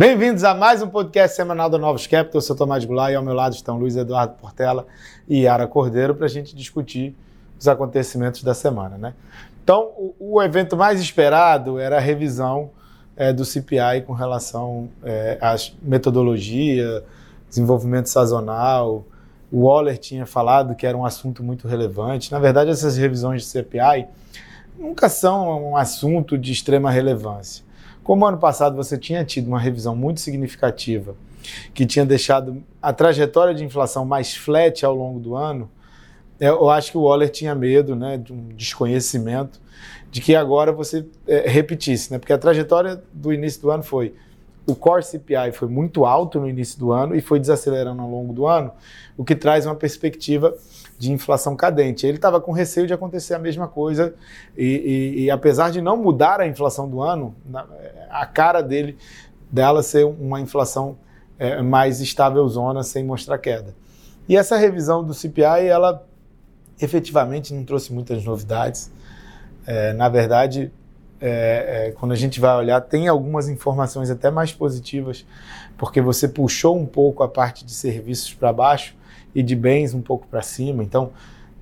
Bem-vindos a mais um podcast semanal da Novos Capital. Eu sou Tomás Goulart e ao meu lado estão Luiz Eduardo Portela e Yara Cordeiro para a gente discutir os acontecimentos da semana. Né? Então, o, o evento mais esperado era a revisão é, do CPI com relação é, à metodologia, desenvolvimento sazonal. O Waller tinha falado que era um assunto muito relevante. Na verdade, essas revisões de CPI nunca são um assunto de extrema relevância. Como ano passado você tinha tido uma revisão muito significativa, que tinha deixado a trajetória de inflação mais flat ao longo do ano, eu acho que o Waller tinha medo né, de um desconhecimento de que agora você é, repetisse, né? porque a trajetória do início do ano foi o core CPI foi muito alto no início do ano e foi desacelerando ao longo do ano, o que traz uma perspectiva de inflação cadente. Ele estava com receio de acontecer a mesma coisa e, e, e, apesar de não mudar a inflação do ano, a cara dele dela ser uma inflação é, mais estável zona sem mostrar queda. E essa revisão do CPI, ela efetivamente não trouxe muitas novidades. É, na verdade, é, é, quando a gente vai olhar, tem algumas informações até mais positivas, porque você puxou um pouco a parte de serviços para baixo e de bens um pouco para cima. Então,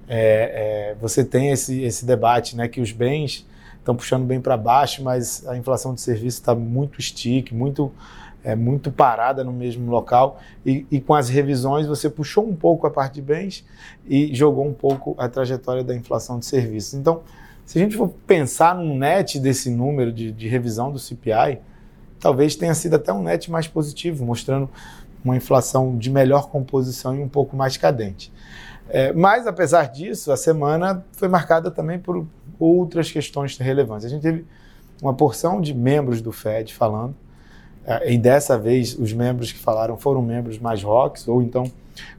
é, é, você tem esse, esse debate, né, que os bens estão puxando bem para baixo, mas a inflação de serviço está muito stick, muito é, muito parada no mesmo local e, e, com as revisões você puxou um pouco a parte de bens e jogou um pouco a trajetória da inflação de serviços. Então, se a gente for pensar num net desse número de, de revisão do CPI, talvez tenha sido até um net mais positivo, mostrando uma inflação de melhor composição e um pouco mais cadente. É, mas, apesar disso, a semana foi marcada também por outras questões relevantes. A gente teve uma porção de membros do FED falando, é, e dessa vez os membros que falaram foram membros mais rocks, ou então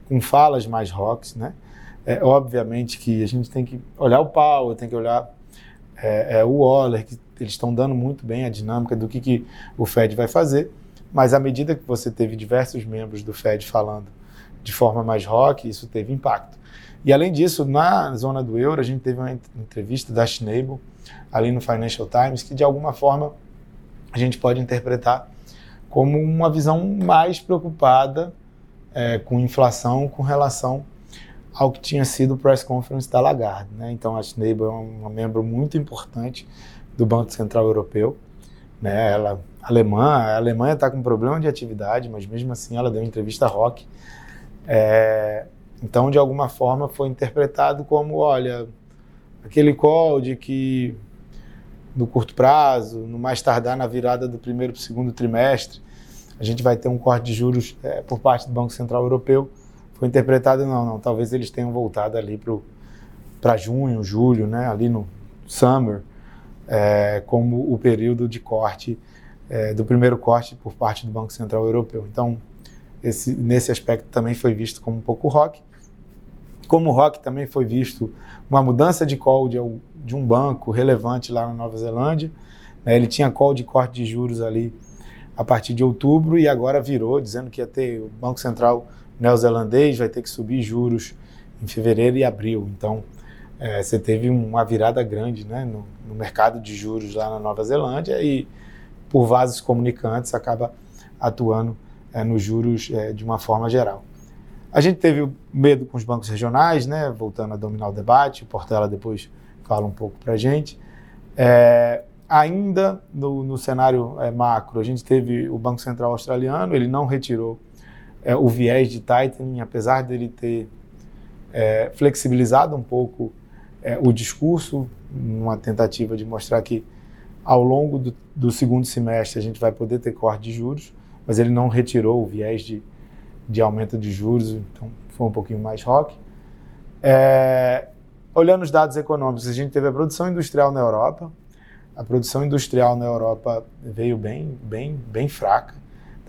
com falas mais rocks, né? É, obviamente que a gente tem que olhar o Powell, tem que olhar é, é, o Waller, que eles estão dando muito bem a dinâmica do que, que o Fed vai fazer, mas à medida que você teve diversos membros do Fed falando de forma mais rock, isso teve impacto. E além disso, na zona do euro, a gente teve uma entrevista da Schnabel ali no Financial Times que de alguma forma a gente pode interpretar como uma visão mais preocupada é, com inflação com relação ao que tinha sido o press conference da Lagarde. Né? Então a Schnabel é uma membro muito importante do Banco Central Europeu. Né? Ela alemã, a Alemanha está com problema de atividade, mas mesmo assim ela deu entrevista rock. É, então, de alguma forma, foi interpretado como, olha, aquele call de que no curto prazo, no mais tardar na virada do primeiro para o segundo trimestre, a gente vai ter um corte de juros é, por parte do Banco Central Europeu. Foi interpretado, não, não, talvez eles tenham voltado ali para junho, julho, né, ali no summer, é, como o período de corte, é, do primeiro corte por parte do Banco Central Europeu. Então, esse, nesse aspecto também foi visto como um pouco rock. Como rock também foi visto uma mudança de call de, de um banco relevante lá na Nova Zelândia. Né, ele tinha call de corte de juros ali a partir de outubro e agora virou, dizendo que ia ter o Banco Central neozelandês vai ter que subir juros em fevereiro e abril. Então, é, você teve uma virada grande né, no, no, mercado de juros lá na Nova Zelândia e, por vasos comunicantes, acaba atuando é, nos juros é, de uma forma geral. A gente teve medo com os bancos regionais, né, voltando a dominar o debate, o Portela depois fala um pouco para a gente. É, ainda no, no cenário é, macro, a gente teve o Banco Central Australiano, ele não retirou é, o viés de tightening, apesar dele ter é, flexibilizado um pouco é, o discurso, numa tentativa de mostrar que ao longo do, do, segundo semestre a gente vai poder ter corte de juros, mas ele não retirou o viés de, de aumento de juros, então foi um pouquinho mais rock. É, olhando os dados econômicos, a gente teve a produção industrial na Europa. A produção industrial na Europa veio bem, bem, bem fraca.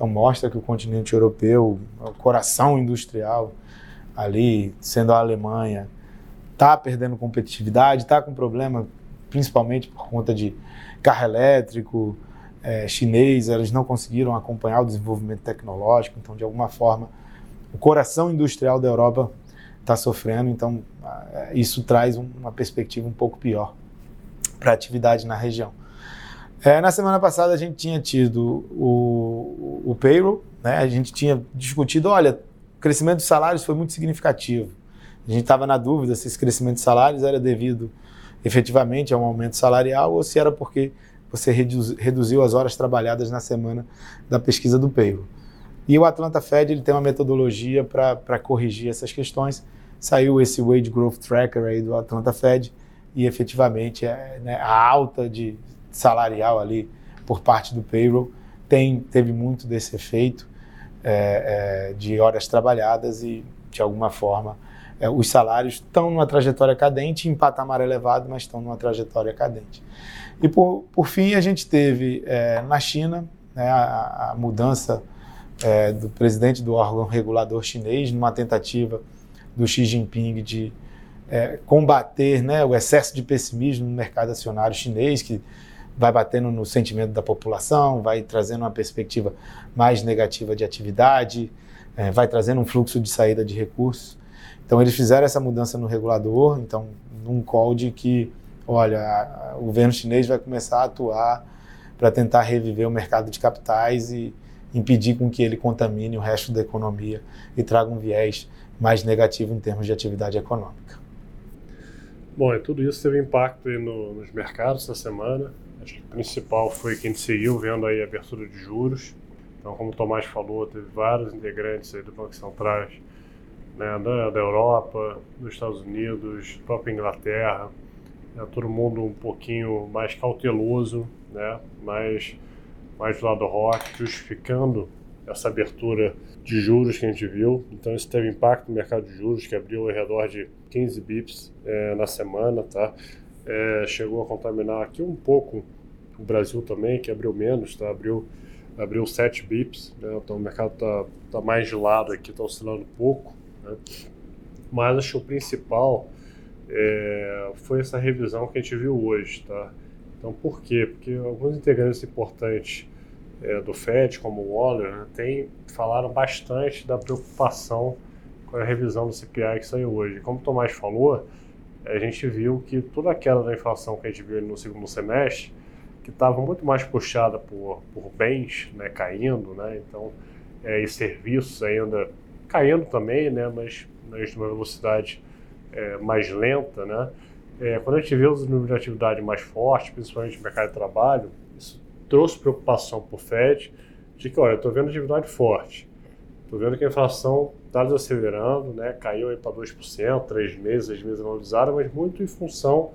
Então mostra que o continente europeu, o coração industrial ali, sendo a Alemanha, está perdendo competitividade, está com problema, principalmente por conta de carro elétrico é, chinês, eles não conseguiram acompanhar o desenvolvimento tecnológico, então de alguma forma o coração industrial da Europa está sofrendo, então isso traz uma perspectiva um pouco pior para a atividade na região. É, na semana passada a gente tinha tido o, o, payroll, né? A gente tinha discutido, olha, o crescimento dos salários foi muito significativo. A gente estava na dúvida se esse crescimento de salários era devido efetivamente a um aumento salarial ou se era porque você reduziu as horas trabalhadas na semana da pesquisa do payroll. E o Atlanta Fed ele tem uma metodologia para corrigir essas questões. Saiu esse Wage Growth Tracker aí do Atlanta Fed e efetivamente é, né, a alta de salarial ali por parte do payroll tem, teve muito desse efeito é, é, de horas trabalhadas e, de alguma forma, é, os salários estão numa trajetória cadente, em patamar elevado, mas estão numa trajetória cadente. E, por, por fim, a gente teve é, na China né, a, a, mudança é, do presidente do órgão regulador chinês numa tentativa do Xi Jinping de é, combater né, o excesso de pessimismo no mercado acionário chinês, que vai batendo no sentimento da população, vai trazendo uma perspectiva mais negativa de atividade, é, vai trazendo um fluxo de saída de recursos. Então eles fizeram essa mudança no regulador, então num call de que, olha, o governo chinês vai começar a atuar para tentar reviver o mercado de capitais e impedir com que ele contamine o resto da economia e traga um viés mais negativo em termos de atividade econômica. Bom, e tudo isso teve impacto no, nos mercados essa semana. Acho que o principal foi que a gente seguiu vendo aí a abertura de juros. Então, como o Tomás falou, teve vários integrantes aí do Banco Central né, da, da Europa, dos Estados Unidos, própria Inglaterra, né, todo mundo um pouquinho mais cauteloso, né, mais, mais do lado rock, justificando essa abertura de juros que a gente viu. Então, isso teve impacto no mercado de juros, que abriu ao redor de 15 bips é, na semana, tá? É, chegou a contaminar aqui um pouco o Brasil também, que abriu menos, tá? abriu, abriu 7 bips, né? então o mercado está tá mais gelado aqui, está oscilando pouco. Né? Mas acho que o principal é, foi essa revisão que a gente viu hoje. Tá? Então por quê? Porque alguns integrantes importantes é, do FED, como o Waller, né, tem, falaram bastante da preocupação com a revisão do CPI que saiu hoje. Como o Tomás falou, a gente viu que toda a queda da inflação que a gente viu no segundo semestre, que estava muito mais puxada por, por bens né, caindo, né, então, é, e serviços ainda caindo também, né, mas, mas numa velocidade é, mais lenta, né, é, quando a gente viu os números de atividade mais fortes, principalmente no mercado de trabalho, isso trouxe preocupação para o FED de que, olha, eu estou vendo atividade forte, estou vendo que a inflação está desacelerando, né? caiu para 2%, três meses, seis meses valorizaram, mas muito em função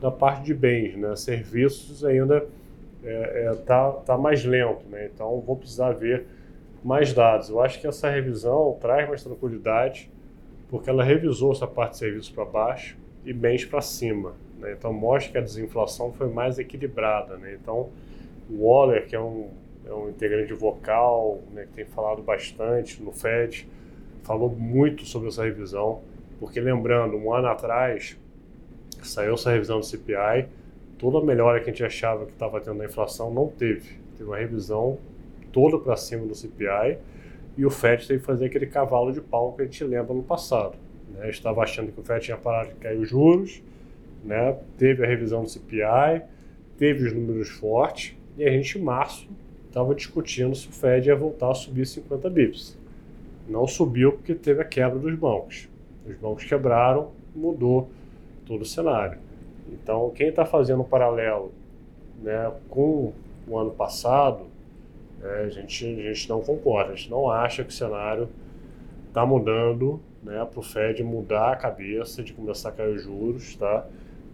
da parte de bens, né? serviços ainda é, é, tá, tá mais lento, né? então vou precisar ver mais dados. Eu acho que essa revisão traz mais tranquilidade, porque ela revisou essa parte de serviços para baixo e bens para cima. Né? Então mostra que a desinflação foi mais equilibrada. Né? Então o Waller, que é um, é um integrante vocal, né, que tem falado bastante no FED, falou muito sobre essa revisão, porque lembrando, um ano atrás saiu essa revisão do CPI, toda a melhora que a gente achava que estava tendo na inflação não teve. Teve uma revisão toda para cima do CPI e o FED teve que fazer aquele cavalo de pau que a gente lembra no passado. Né? Estava achando que o FED tinha parado de cair os juros, né? teve a revisão do CPI, teve os números fortes e a gente em março estava discutindo se o Fed ia voltar a subir 50 bips. Não subiu porque teve a quebra dos bancos. Os bancos quebraram, mudou todo o cenário. Então, quem está fazendo um paralelo né, com o ano passado, é, a, gente, a gente não concorda, a gente não acha que o cenário está mudando né, para o Fed mudar a cabeça de começar a cair os juros. Tá?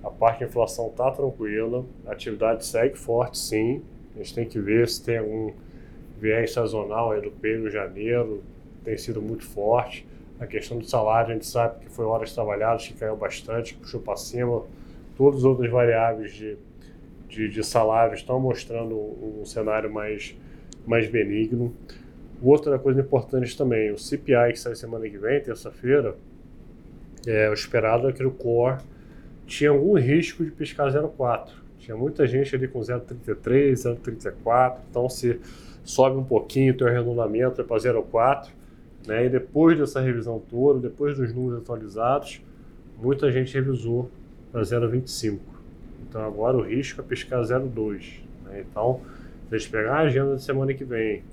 A parte da inflação está tranquila, a atividade segue forte sim. A gente tem que ver se tem algum viés sazonal aí do período janeiro, tem sido muito forte. A questão do salário, a gente sabe que foi horas trabalhadas que caiu bastante, puxou para cima. Todas as outras variáveis de, de, de salário estão mostrando um, um cenário mais, mais benigno. Outra coisa importante também, o CPI que sai semana que vem, terça-feira, é, o esperado é que o core tinha algum risco de piscar 0,4. Tinha muita gente ali com 0,33, 0,34, então se sobe um pouquinho, tem o arredondamento é para 0,4 né? E depois dessa revisão toda, depois dos números atualizados, muita gente revisou para 0,25. Então agora o risco é piscar 0,2. Né? Então, se a gente pegar a agenda da semana que vem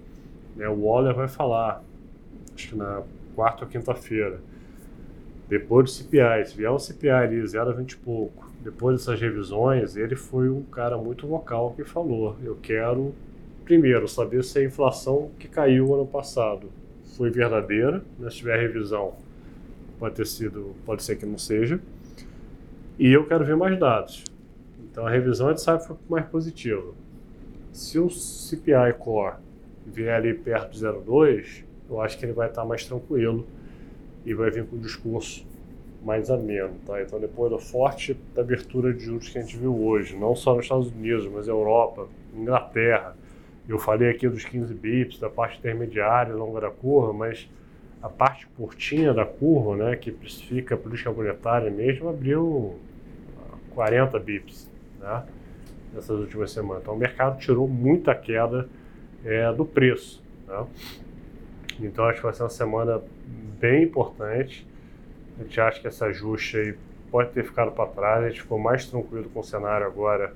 Né? O Waller vai falar, acho que na quarta ou quinta-feira. Depois do CPI, se vier o CPI ali 0,20 e pouco, depois dessas revisões, ele foi um cara muito vocal que falou: eu quero, primeiro, saber se a inflação que caiu ano passado foi verdadeira, né? se tiver revisão, pode ter sido, pode ser que não seja, e eu quero ver mais dados. Então a revisão a gente sabe foi mais positiva. Se o CPI Core vier ali perto de 0,2, eu acho que ele vai estar mais tranquilo e vai vir com um discurso mais ameno, tá? Então depois da forte abertura de juros que a gente viu hoje, não só nos Estados Unidos, mas Europa, Inglaterra, eu falei aqui dos 15 bips, da parte intermediária, longa da curva, mas a parte curtinha da curva, né, que precifica a política monetária mesmo, abriu 40 bips, né, nessas últimas semanas. Então o mercado tirou muita queda é, do preço, né? Então acho que vai ser uma semana bem importante. A gente acha que esse ajuste aí pode ter ficado para trás. A gente ficou mais tranquilo com o cenário agora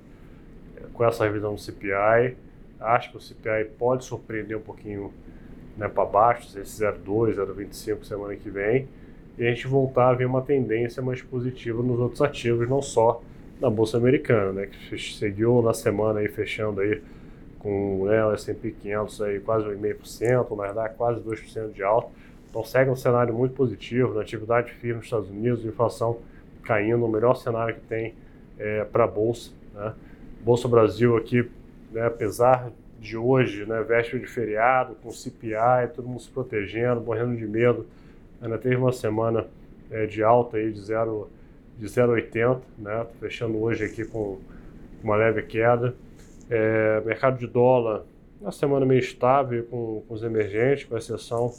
com essa revisão do CPI. Acho que o CPI pode surpreender um pouquinho né, para baixo, esse 0,2, 0,25 semana que vem. E a gente voltar a ver uma tendência mais positiva nos outros ativos, não só na Bolsa Americana, né, que seguiu na semana aí fechando aí com né, o S&P 500 aí quase 1,5%, o Nasdaq quase 2% de alta. Então segue um cenário muito positivo, na atividade firme nos Estados Unidos, inflação caindo, o melhor cenário que tem é, para a Bolsa. Né? Bolsa Brasil aqui, né, apesar de hoje, né, véspera de feriado, com CPI, todo mundo se protegendo, morrendo de medo, ainda teve uma semana é, de alta aí de 0,80, de 0,80, né, fechando hoje aqui com uma leve queda. É, mercado de dólar, uma semana meio estável com, com os emergentes, com exceção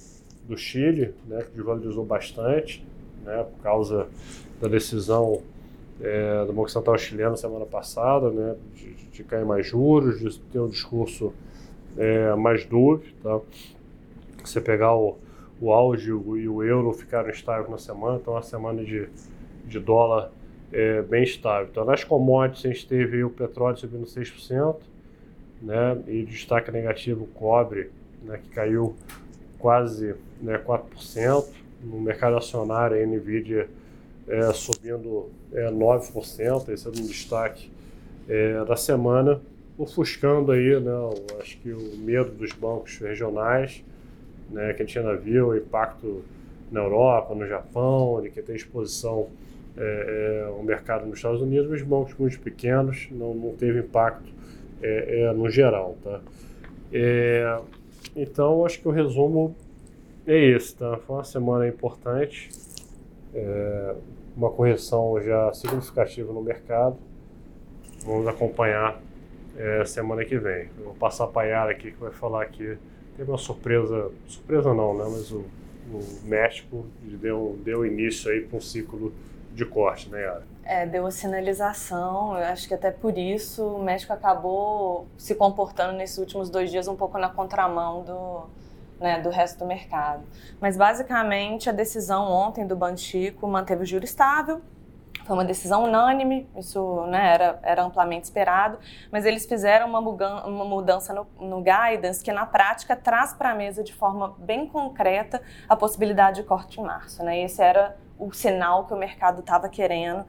do Chile, né, que desvalorizou bastante, né, por causa da decisão é, do Banco Central chileno semana passada, né, de, de cair mais juros, de ter um discurso é, mais duro. Tá? Você pegar o, o auge e o euro ficaram estáveis na semana, então é uma semana de, de dólar é, bem estável. Então, nas commodities, a gente teve o petróleo subindo 6%, né, e destaque negativo o cobre, né, que caiu quase né, 4%. No mercado acionário, a NVIDIA é, subindo é, 9%, esse é um destaque é, da semana, ofuscando aí, né, acho que o medo dos bancos regionais, né, que a gente ainda viu, o impacto na Europa, no Japão, de que tem exposição é, é, o mercado nos Estados Unidos, mas bancos muito pequenos, não, não teve impacto é, é, no geral. Tá? É, então, acho que o resumo é esse. Tá? Foi uma semana importante, uma correção já significativa no mercado. Vamos acompanhar é, semana que vem. Eu vou passar para a Yara aqui que vai falar que teve uma surpresa, surpresa não, né? mas o, o México deu, deu início aí para um ciclo de corte, né, Yara? É, deu a sinalização, eu acho que até por isso o México acabou se comportando nesses últimos dois dias um pouco na contramão do, né, do resto do mercado. Mas basicamente a decisão ontem do Banchico manteve o juro estável, foi uma decisão unânime, isso né, era, era amplamente esperado, mas eles fizeram uma, uma mudança no, no guidance que, na prática, traz para a mesa de forma bem concreta a possibilidade de corte em março. Né? Esse era o sinal que o mercado estava querendo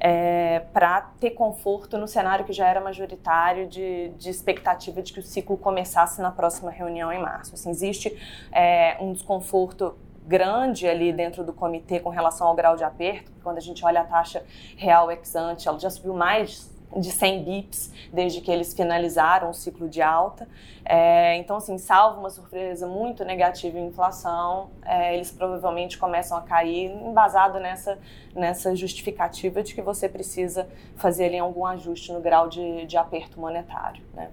é, para ter conforto no cenário que já era majoritário de, de, expectativa de que o ciclo começasse na próxima reunião em março. Assim, existe é, um desconforto grande ali dentro do comitê com relação ao grau de aperto, quando a gente olha a taxa real ex ante, ela já subiu mais de 100 bips desde que eles finalizaram o ciclo de alta. É, então, assim, salvo uma surpresa muito negativa em inflação, é, eles provavelmente começam a cair embasado nessa, nessa justificativa de que você precisa fazer ali algum ajuste no grau de, de aperto monetário. Né?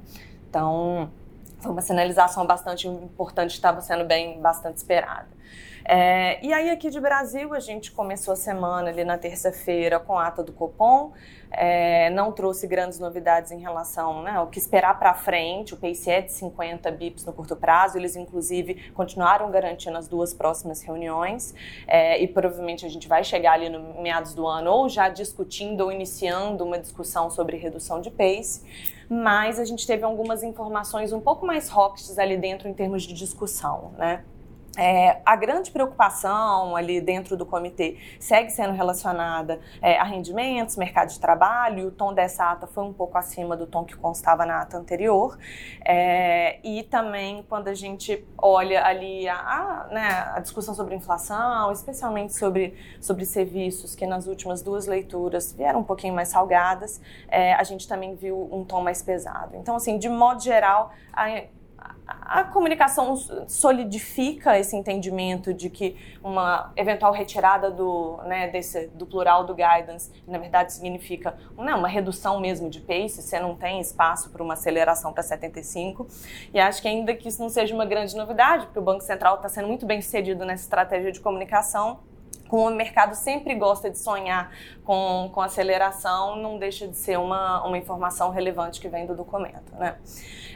Então, foi uma sinalização bastante importante, estava sendo bem bastante esperada. É, e aí aqui de Brasil a gente começou a semana ali na terça-feira com a ata do Copom, é, não trouxe grandes novidades em relação né, ao que esperar para frente. O PCE é de 50 bips no curto prazo, eles inclusive continuaram garantindo as duas próximas reuniões é, e provavelmente a gente vai chegar ali no meados do ano ou já discutindo ou iniciando uma discussão sobre redução de pace mas a gente teve algumas informações um pouco mais rocks ali dentro em termos de discussão, né? É, a grande preocupação ali dentro do comitê segue sendo relacionada é, a rendimentos, mercado de trabalho, o tom dessa ata foi um pouco acima do tom que constava na ata anterior. É, e também quando a gente olha ali a, a, né, a, discussão sobre inflação, especialmente sobre, sobre serviços, que nas últimas duas leituras vieram um pouquinho mais salgadas, é, a gente também viu um tom mais pesado. Então, assim, de modo geral, a, a comunicação solidifica esse entendimento de que uma eventual retirada do, né, desse, do plural do guidance, na verdade, significa né, uma redução mesmo de pace, você não tem espaço para uma aceleração para 75. E acho que ainda que isso não seja uma grande novidade, porque o Banco Central está sendo muito bem sucedido nessa estratégia de comunicação, como o mercado sempre gosta de sonhar com, com aceleração, não deixa de ser uma, uma informação relevante que vem do documento. Né?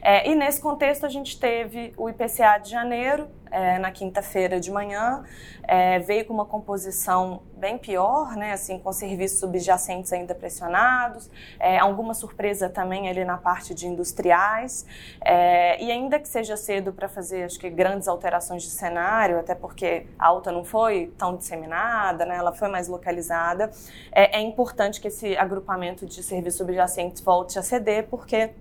É, e nesse contexto a gente teve o IPCA de janeiro, é, na quinta-feira de manhã, é, veio com uma composição bem pior, né, assim, com serviços subjacentes ainda pressionados, é, alguma surpresa também ali na parte de industriais, é, e ainda que seja cedo para fazer, acho que, grandes alterações de cenário, até porque a alta não foi tão disseminada, né, ela foi mais localizada, é, é importante que esse agrupamento de serviços subjacentes volte a ceder, porque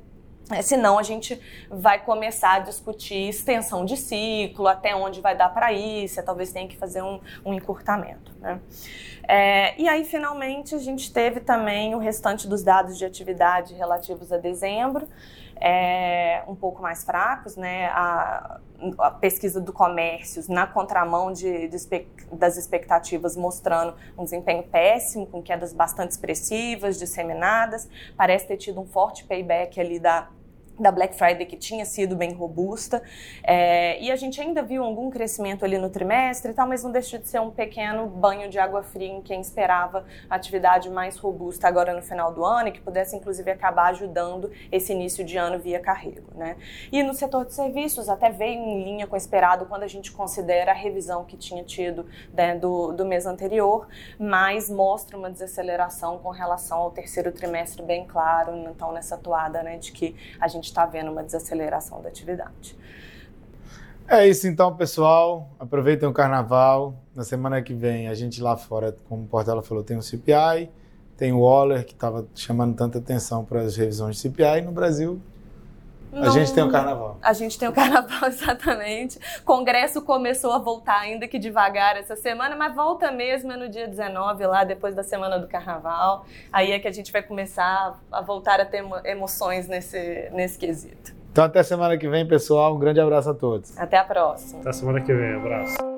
senão a gente vai começar a discutir extensão de ciclo, até onde vai dar para ir, se talvez tenha que fazer um, um encurtamento. Né? É, e aí, finalmente, a gente teve também o restante dos dados de atividade relativos a dezembro, é, um pouco mais fracos, né? A, a pesquisa do comércio na contramão de, de, das expectativas mostrando um desempenho péssimo, com quedas bastante expressivas, disseminadas, parece ter tido um forte payback ali da da Black Friday que tinha sido bem robusta é, e a gente ainda viu algum crescimento ali no trimestre e tal, mas não deixa de ser um pequeno banho de água fria em quem esperava atividade mais robusta agora no final do ano e que pudesse inclusive acabar ajudando esse início de ano via carrego, né? E no setor de serviços até veio em linha com o esperado quando a gente considera a revisão que tinha tido né, do, do mês anterior, mas mostra uma desaceleração com relação ao terceiro trimestre bem claro, então nessa toada, né, de que a gente está vendo uma desaceleração da atividade. É isso então, pessoal. Aproveitem o carnaval. Na semana que vem, a gente lá fora, como o Portela falou, tem o CPI, tem o Waller, que estava chamando tanta atenção para as revisões de CPI. E no Brasil, não, a gente tem o carnaval. A gente tem o carnaval, exatamente. O Congresso começou a voltar, ainda que devagar, essa semana, mas volta mesmo é no dia 19, lá depois da semana do carnaval. Aí é que a gente vai começar a voltar a ter emoções nesse, nesse quesito. Então, até semana que vem, pessoal. Um grande abraço a todos. Até a próxima. Até semana que vem. Abraço.